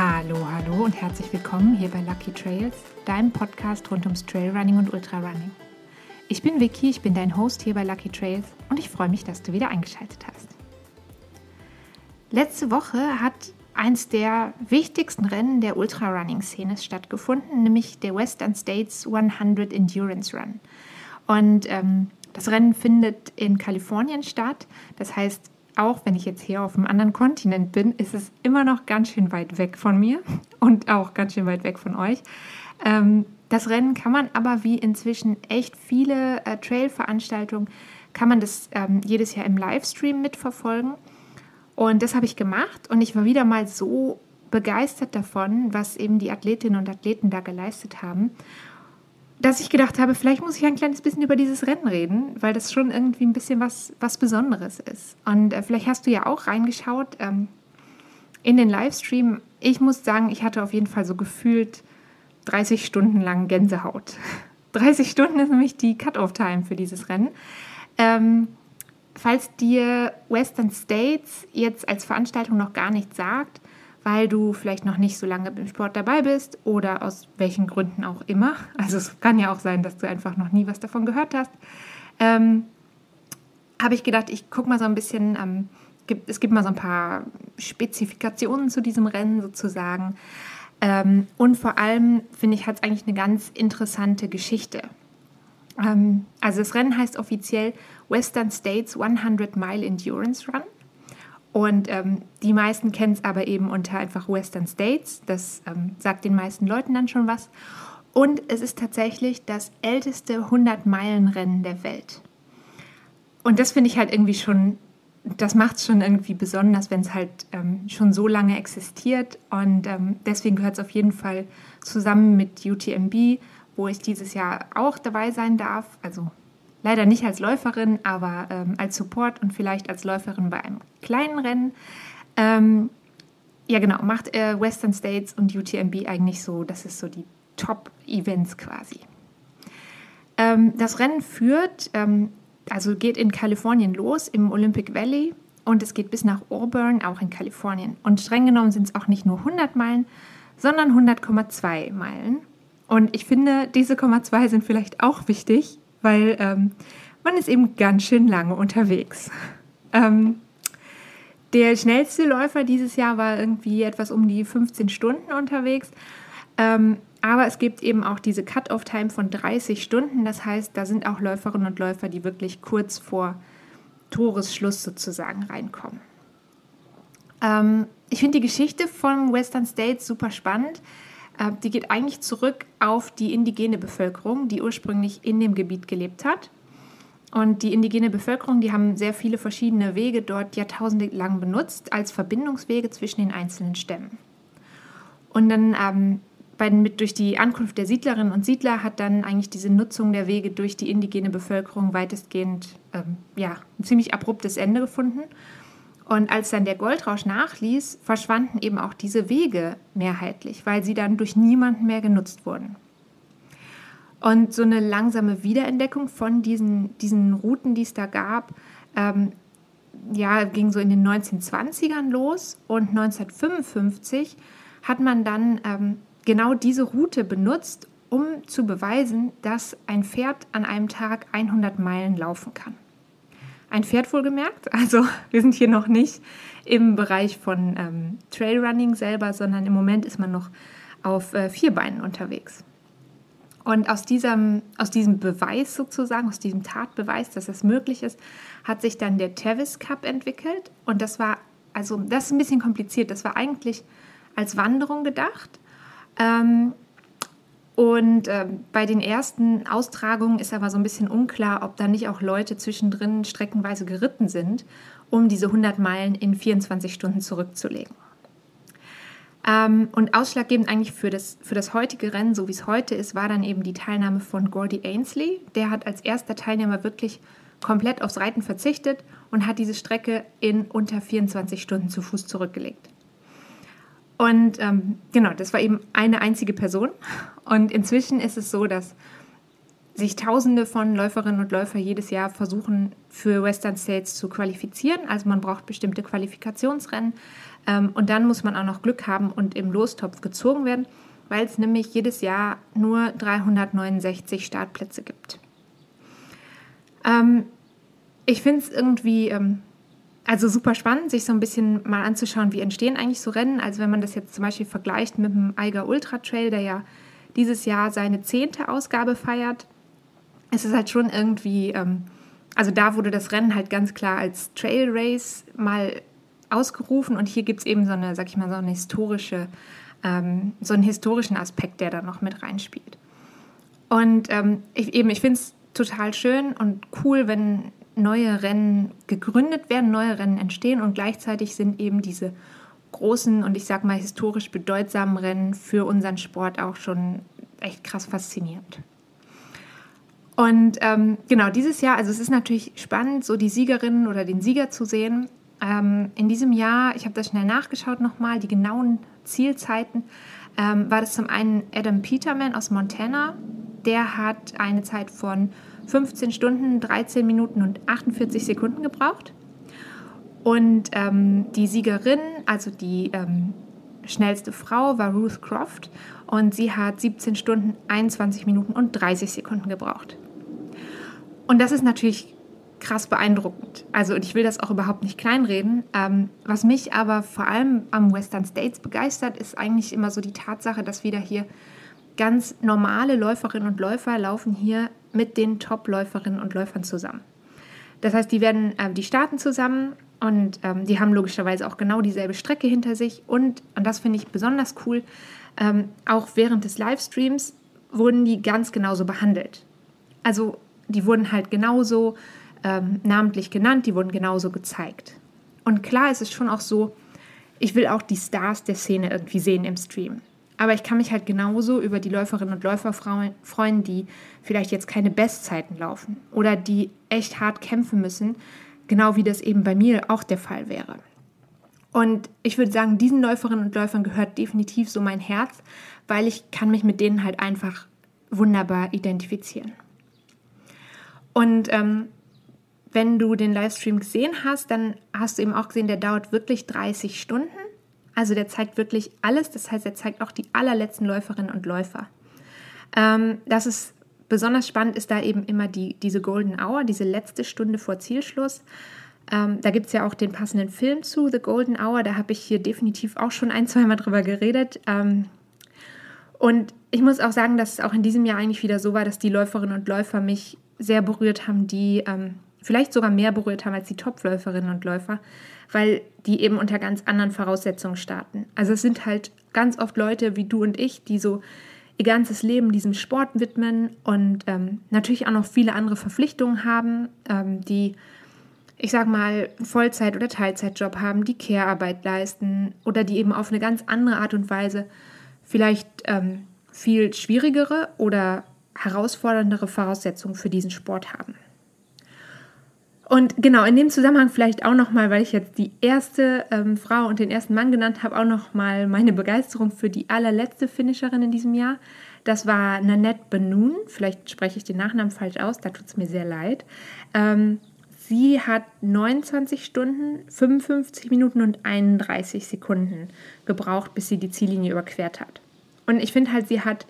Hallo, hallo und herzlich willkommen hier bei Lucky Trails, deinem Podcast rund ums Trailrunning und Ultrarunning. Ich bin Vicky, ich bin dein Host hier bei Lucky Trails und ich freue mich, dass du wieder eingeschaltet hast. Letzte Woche hat eins der wichtigsten Rennen der Ultrarunning-Szene stattgefunden, nämlich der Western States 100 Endurance Run. Und ähm, das Rennen findet in Kalifornien statt. Das heißt, auch wenn ich jetzt hier auf einem anderen Kontinent bin, ist es immer noch ganz schön weit weg von mir und auch ganz schön weit weg von euch. Ähm, das Rennen kann man aber wie inzwischen echt viele äh, Trail-Veranstaltungen, kann man das ähm, jedes Jahr im Livestream mitverfolgen. Und das habe ich gemacht und ich war wieder mal so begeistert davon, was eben die Athletinnen und Athleten da geleistet haben, dass ich gedacht habe, vielleicht muss ich ein kleines bisschen über dieses Rennen reden, weil das schon irgendwie ein bisschen was, was Besonderes ist. Und äh, vielleicht hast du ja auch reingeschaut ähm, in den Livestream. Ich muss sagen, ich hatte auf jeden Fall so gefühlt 30 Stunden lang Gänsehaut. 30 Stunden ist nämlich die Cut-Off-Time für dieses Rennen. Ähm, falls dir Western States jetzt als Veranstaltung noch gar nichts sagt, weil du vielleicht noch nicht so lange im Sport dabei bist oder aus welchen Gründen auch immer. Also es kann ja auch sein, dass du einfach noch nie was davon gehört hast. Ähm, habe ich gedacht, ich gucke mal so ein bisschen, ähm, gibt, es gibt mal so ein paar Spezifikationen zu diesem Rennen sozusagen. Ähm, und vor allem, finde ich, hat es eigentlich eine ganz interessante Geschichte. Ähm, also das Rennen heißt offiziell Western States 100 Mile Endurance Run. Und ähm, die meisten kennen es aber eben unter einfach Western States. Das ähm, sagt den meisten Leuten dann schon was. Und es ist tatsächlich das älteste 100-Meilen-Rennen der Welt. Und das finde ich halt irgendwie schon das macht es schon irgendwie besonders, wenn es halt ähm, schon so lange existiert. Und ähm, deswegen gehört es auf jeden Fall zusammen mit UTMB, wo ich dieses Jahr auch dabei sein darf. Also leider nicht als Läuferin, aber ähm, als Support und vielleicht als Läuferin bei einem kleinen Rennen. Ähm, ja, genau, macht äh, Western States und UTMB eigentlich so, das ist so die Top-Events quasi. Ähm, das Rennen führt ähm, also geht in Kalifornien los, im Olympic Valley und es geht bis nach Auburn, auch in Kalifornien. Und streng genommen sind es auch nicht nur 100 Meilen, sondern 100,2 Meilen. Und ich finde, diese 0,2 sind vielleicht auch wichtig, weil ähm, man ist eben ganz schön lange unterwegs. Ähm, der schnellste Läufer dieses Jahr war irgendwie etwas um die 15 Stunden unterwegs. Ähm, aber es gibt eben auch diese Cut-off-Time von 30 Stunden. Das heißt, da sind auch Läuferinnen und Läufer, die wirklich kurz vor Toresschluss sozusagen reinkommen. Ähm, ich finde die Geschichte von Western States super spannend. Äh, die geht eigentlich zurück auf die indigene Bevölkerung, die ursprünglich in dem Gebiet gelebt hat. Und die indigene Bevölkerung, die haben sehr viele verschiedene Wege dort jahrtausende lang benutzt als Verbindungswege zwischen den einzelnen Stämmen. Und dann ähm, bei, mit, durch die Ankunft der Siedlerinnen und Siedler hat dann eigentlich diese Nutzung der Wege durch die indigene Bevölkerung weitestgehend ähm, ja, ein ziemlich abruptes Ende gefunden. Und als dann der Goldrausch nachließ, verschwanden eben auch diese Wege mehrheitlich, weil sie dann durch niemanden mehr genutzt wurden. Und so eine langsame Wiederentdeckung von diesen, diesen Routen, die es da gab, ähm, ja, ging so in den 1920ern los und 1955 hat man dann ähm, genau diese Route benutzt, um zu beweisen, dass ein Pferd an einem Tag 100 Meilen laufen kann. Ein Pferd wohlgemerkt, also wir sind hier noch nicht im Bereich von ähm, Trailrunning selber, sondern im Moment ist man noch auf äh, vier Beinen unterwegs. Und aus diesem, aus diesem Beweis sozusagen, aus diesem Tatbeweis, dass das möglich ist, hat sich dann der Tevis Cup entwickelt. Und das war, also das ist ein bisschen kompliziert. Das war eigentlich als Wanderung gedacht. Ähm, und äh, bei den ersten Austragungen ist aber so ein bisschen unklar, ob da nicht auch Leute zwischendrin streckenweise geritten sind, um diese 100 Meilen in 24 Stunden zurückzulegen. Ähm, und ausschlaggebend eigentlich für das, für das heutige Rennen, so wie es heute ist, war dann eben die Teilnahme von Gordy Ainsley. Der hat als erster Teilnehmer wirklich komplett aufs Reiten verzichtet und hat diese Strecke in unter 24 Stunden zu Fuß zurückgelegt. Und ähm, genau, das war eben eine einzige Person. Und inzwischen ist es so, dass sich Tausende von Läuferinnen und Läufern jedes Jahr versuchen, für Western States zu qualifizieren. Also man braucht bestimmte Qualifikationsrennen. Ähm, und dann muss man auch noch Glück haben und im Lostopf gezogen werden, weil es nämlich jedes Jahr nur 369 Startplätze gibt. Ähm, ich finde es irgendwie ähm, also super spannend, sich so ein bisschen mal anzuschauen, wie entstehen eigentlich so Rennen. Also wenn man das jetzt zum Beispiel vergleicht mit dem Eiger Ultra Trail, der ja dieses Jahr seine zehnte Ausgabe feiert, ist es halt schon irgendwie, ähm, also da wurde das Rennen halt ganz klar als Trail Race mal ausgerufen und hier gibt es eben so eine, sag ich mal, so eine historische, ähm, so einen historischen Aspekt, der da noch mit reinspielt. Und ähm, ich, eben, ich finde es total schön und cool, wenn neue Rennen gegründet werden, neue Rennen entstehen und gleichzeitig sind eben diese großen und ich sag mal historisch bedeutsamen Rennen für unseren Sport auch schon echt krass faszinierend. Und ähm, genau dieses Jahr, also es ist natürlich spannend, so die Siegerin oder den Sieger zu sehen. Ähm, in diesem Jahr, ich habe das schnell nachgeschaut nochmal, die genauen Zielzeiten, ähm, war das zum einen Adam Peterman aus Montana. Der hat eine Zeit von 15 Stunden, 13 Minuten und 48 Sekunden gebraucht. Und ähm, die Siegerin, also die ähm, schnellste Frau, war Ruth Croft und sie hat 17 Stunden, 21 Minuten und 30 Sekunden gebraucht. Und das ist natürlich krass beeindruckend. Also, und ich will das auch überhaupt nicht kleinreden. Ähm, was mich aber vor allem am Western States begeistert, ist eigentlich immer so die Tatsache, dass wieder hier ganz normale Läuferinnen und Läufer laufen hier mit den Top-Läuferinnen und Läufern zusammen. Das heißt, die werden, äh, die starten zusammen und ähm, die haben logischerweise auch genau dieselbe Strecke hinter sich. Und, und das finde ich besonders cool, ähm, auch während des Livestreams wurden die ganz genauso behandelt. Also die wurden halt genauso ähm, namentlich genannt, die wurden genauso gezeigt. Und klar ist es schon auch so, ich will auch die Stars der Szene irgendwie sehen im Stream. Aber ich kann mich halt genauso über die Läuferinnen und Läufer freuen, die vielleicht jetzt keine Bestzeiten laufen oder die echt hart kämpfen müssen, genau wie das eben bei mir auch der Fall wäre. Und ich würde sagen, diesen Läuferinnen und Läufern gehört definitiv so mein Herz, weil ich kann mich mit denen halt einfach wunderbar identifizieren. Und ähm, wenn du den Livestream gesehen hast, dann hast du eben auch gesehen, der dauert wirklich 30 Stunden. Also der zeigt wirklich alles. Das heißt, er zeigt auch die allerletzten Läuferinnen und Läufer. Ähm, das ist besonders spannend, ist da eben immer die, diese Golden Hour, diese letzte Stunde vor Zielschluss. Ähm, da gibt es ja auch den passenden Film zu, The Golden Hour. Da habe ich hier definitiv auch schon ein, zweimal drüber geredet. Ähm, und ich muss auch sagen, dass es auch in diesem Jahr eigentlich wieder so war, dass die Läuferinnen und Läufer mich sehr berührt haben, die ähm, vielleicht sogar mehr berührt haben als die Topläuferinnen und Läufer, weil die eben unter ganz anderen Voraussetzungen starten. Also es sind halt ganz oft Leute wie du und ich, die so ihr ganzes Leben diesem Sport widmen und ähm, natürlich auch noch viele andere Verpflichtungen haben, ähm, die, ich sag mal, Vollzeit- oder Teilzeitjob haben, die Care-Arbeit leisten oder die eben auf eine ganz andere Art und Weise vielleicht ähm, viel schwierigere oder herausforderndere Voraussetzungen für diesen Sport haben. Und genau, in dem Zusammenhang vielleicht auch nochmal, weil ich jetzt die erste ähm, Frau und den ersten Mann genannt habe, auch nochmal meine Begeisterung für die allerletzte Finisherin in diesem Jahr. Das war Nanette Benoon. Vielleicht spreche ich den Nachnamen falsch aus, da tut es mir sehr leid. Ähm, sie hat 29 Stunden, 55 Minuten und 31 Sekunden gebraucht, bis sie die Ziellinie überquert hat. Und ich finde halt, sie hat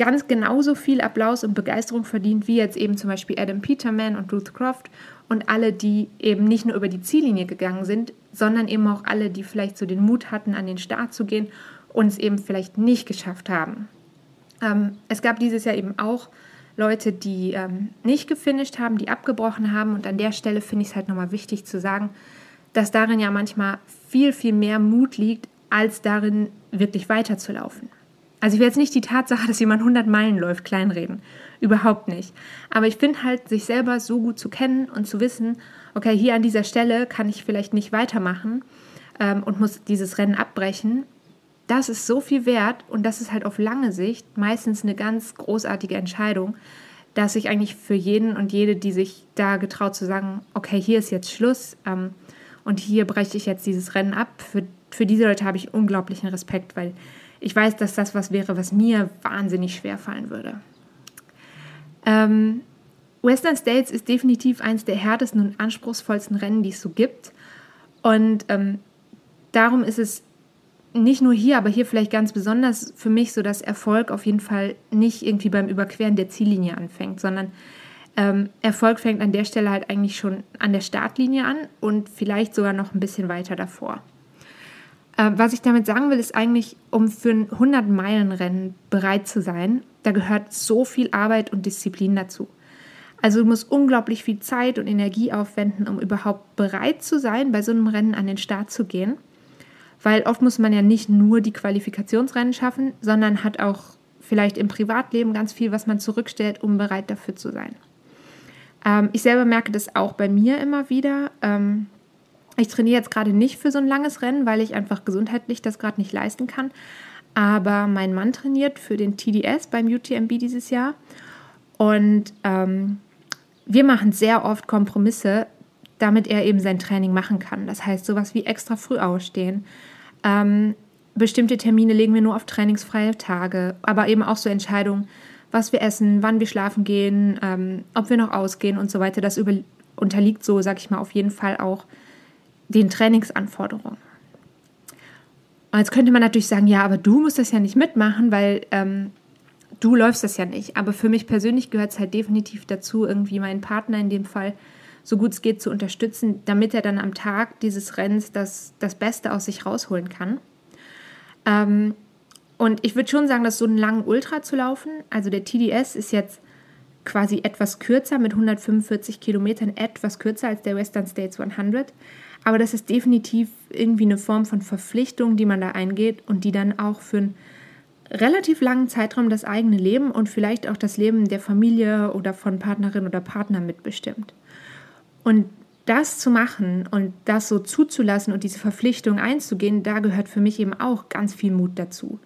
ganz genauso viel Applaus und Begeisterung verdient wie jetzt eben zum Beispiel Adam Peterman und Ruth Croft und alle, die eben nicht nur über die Ziellinie gegangen sind, sondern eben auch alle, die vielleicht so den Mut hatten, an den Start zu gehen und es eben vielleicht nicht geschafft haben. Ähm, es gab dieses Jahr eben auch Leute, die ähm, nicht gefinisht haben, die abgebrochen haben. Und an der Stelle finde ich es halt nochmal wichtig zu sagen, dass darin ja manchmal viel, viel mehr Mut liegt, als darin wirklich weiterzulaufen. Also ich will jetzt nicht die Tatsache, dass jemand 100 Meilen läuft, kleinreden. Überhaupt nicht. Aber ich finde halt, sich selber so gut zu kennen und zu wissen, okay, hier an dieser Stelle kann ich vielleicht nicht weitermachen ähm, und muss dieses Rennen abbrechen. Das ist so viel wert und das ist halt auf lange Sicht meistens eine ganz großartige Entscheidung, dass ich eigentlich für jeden und jede, die sich da getraut zu sagen, okay, hier ist jetzt Schluss ähm, und hier breche ich jetzt dieses Rennen ab, für, für diese Leute habe ich unglaublichen Respekt, weil ich weiß, dass das was wäre, was mir wahnsinnig schwer fallen würde. Ähm, Western States ist definitiv eines der härtesten und anspruchsvollsten Rennen, die es so gibt. Und ähm, darum ist es nicht nur hier, aber hier vielleicht ganz besonders für mich so, dass Erfolg auf jeden Fall nicht irgendwie beim Überqueren der Ziellinie anfängt, sondern ähm, Erfolg fängt an der Stelle halt eigentlich schon an der Startlinie an und vielleicht sogar noch ein bisschen weiter davor. Äh, was ich damit sagen will, ist eigentlich, um für ein 100-Meilen-Rennen bereit zu sein, da gehört so viel Arbeit und Disziplin dazu. Also du musst unglaublich viel Zeit und Energie aufwenden, um überhaupt bereit zu sein, bei so einem Rennen an den Start zu gehen. Weil oft muss man ja nicht nur die Qualifikationsrennen schaffen, sondern hat auch vielleicht im Privatleben ganz viel, was man zurückstellt, um bereit dafür zu sein. Ähm, ich selber merke das auch bei mir immer wieder. Ähm, ich trainiere jetzt gerade nicht für so ein langes Rennen, weil ich einfach gesundheitlich das gerade nicht leisten kann. Aber mein Mann trainiert für den TDS beim UTMB dieses Jahr. Und ähm, wir machen sehr oft Kompromisse, damit er eben sein Training machen kann. Das heißt, sowas wie extra früh ausstehen. Ähm, bestimmte Termine legen wir nur auf trainingsfreie Tage, aber eben auch so Entscheidungen, was wir essen, wann wir schlafen gehen, ähm, ob wir noch ausgehen und so weiter. Das über, unterliegt so, sag ich mal, auf jeden Fall auch den Trainingsanforderungen. Und jetzt könnte man natürlich sagen, ja, aber du musst das ja nicht mitmachen, weil ähm, du läufst das ja nicht. Aber für mich persönlich gehört es halt definitiv dazu, irgendwie meinen Partner in dem Fall so gut es geht zu unterstützen, damit er dann am Tag dieses Rennens das, das Beste aus sich rausholen kann. Ähm, und ich würde schon sagen, dass so einen langen Ultra zu laufen, also der TDS ist jetzt quasi etwas kürzer mit 145 Kilometern, etwas kürzer als der Western States 100. Aber das ist definitiv irgendwie eine Form von Verpflichtung, die man da eingeht und die dann auch für einen relativ langen Zeitraum das eigene Leben und vielleicht auch das Leben der Familie oder von Partnerin oder Partner mitbestimmt. Und das zu machen und das so zuzulassen und diese Verpflichtung einzugehen, da gehört für mich eben auch ganz viel Mut dazu.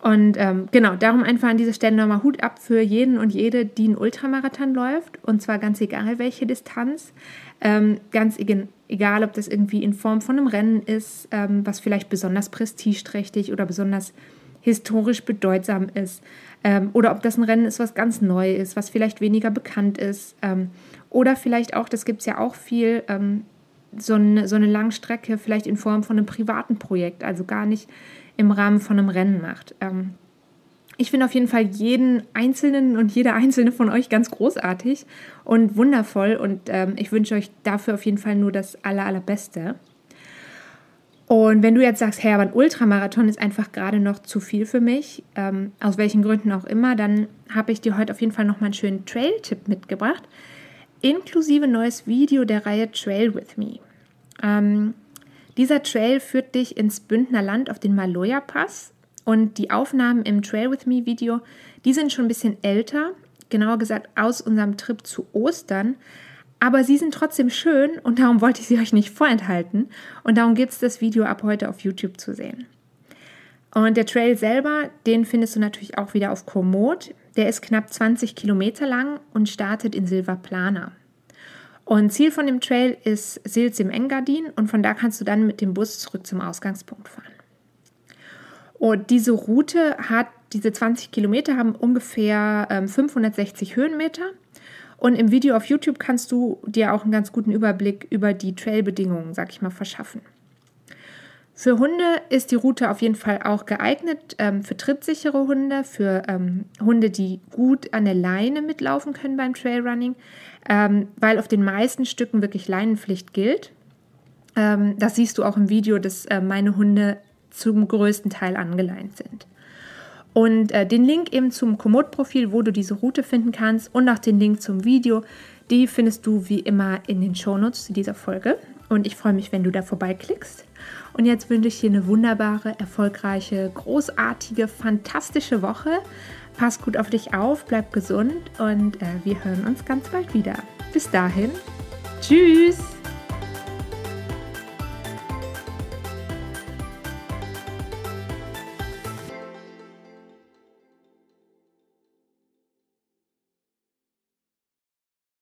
Und ähm, genau, darum einfach an dieser Stelle nochmal Hut ab für jeden und jede, die einen Ultramarathon läuft. Und zwar ganz egal, welche Distanz. Ähm, ganz egal, ob das irgendwie in Form von einem Rennen ist, ähm, was vielleicht besonders prestigeträchtig oder besonders historisch bedeutsam ist. Ähm, oder ob das ein Rennen ist, was ganz neu ist, was vielleicht weniger bekannt ist. Ähm, oder vielleicht auch, das gibt es ja auch viel, ähm, so, eine, so eine Langstrecke vielleicht in Form von einem privaten Projekt, also gar nicht im Rahmen von einem Rennen macht. Ich finde auf jeden Fall jeden Einzelnen und jede Einzelne von euch ganz großartig und wundervoll und ähm, ich wünsche euch dafür auf jeden Fall nur das Aller, Allerbeste. Und wenn du jetzt sagst, hey, aber ein Ultramarathon ist einfach gerade noch zu viel für mich, ähm, aus welchen Gründen auch immer, dann habe ich dir heute auf jeden Fall noch mal einen schönen Trail-Tipp mitgebracht, inklusive neues Video der Reihe Trail with Me. Ähm, dieser Trail führt dich ins Bündner Land auf den Maloja-Pass und die Aufnahmen im Trail with Me Video, die sind schon ein bisschen älter, genauer gesagt aus unserem Trip zu Ostern, aber sie sind trotzdem schön und darum wollte ich sie euch nicht vorenthalten und darum gibt es das Video ab heute auf YouTube zu sehen. Und der Trail selber, den findest du natürlich auch wieder auf Komoot. Der ist knapp 20 Kilometer lang und startet in Silvaplana. Und Ziel von dem Trail ist Sils im Engadin und von da kannst du dann mit dem Bus zurück zum Ausgangspunkt fahren. Und diese Route hat, diese 20 Kilometer haben ungefähr ähm, 560 Höhenmeter. Und im Video auf YouTube kannst du dir auch einen ganz guten Überblick über die Trailbedingungen, sag ich mal, verschaffen. Für Hunde ist die Route auf jeden Fall auch geeignet, ähm, für trittsichere Hunde, für ähm, Hunde, die gut an der Leine mitlaufen können beim Trailrunning, ähm, weil auf den meisten Stücken wirklich Leinenpflicht gilt. Ähm, das siehst du auch im Video, dass äh, meine Hunde zum größten Teil angeleint sind. Und äh, den Link eben zum Komoot-Profil, wo du diese Route finden kannst und auch den Link zum Video, die findest du wie immer in den Shownotes zu dieser Folge. Und ich freue mich, wenn du da vorbeiklickst. Und jetzt wünsche ich dir eine wunderbare, erfolgreiche, großartige, fantastische Woche. Pass gut auf dich auf, bleib gesund und äh, wir hören uns ganz bald wieder. Bis dahin, tschüss!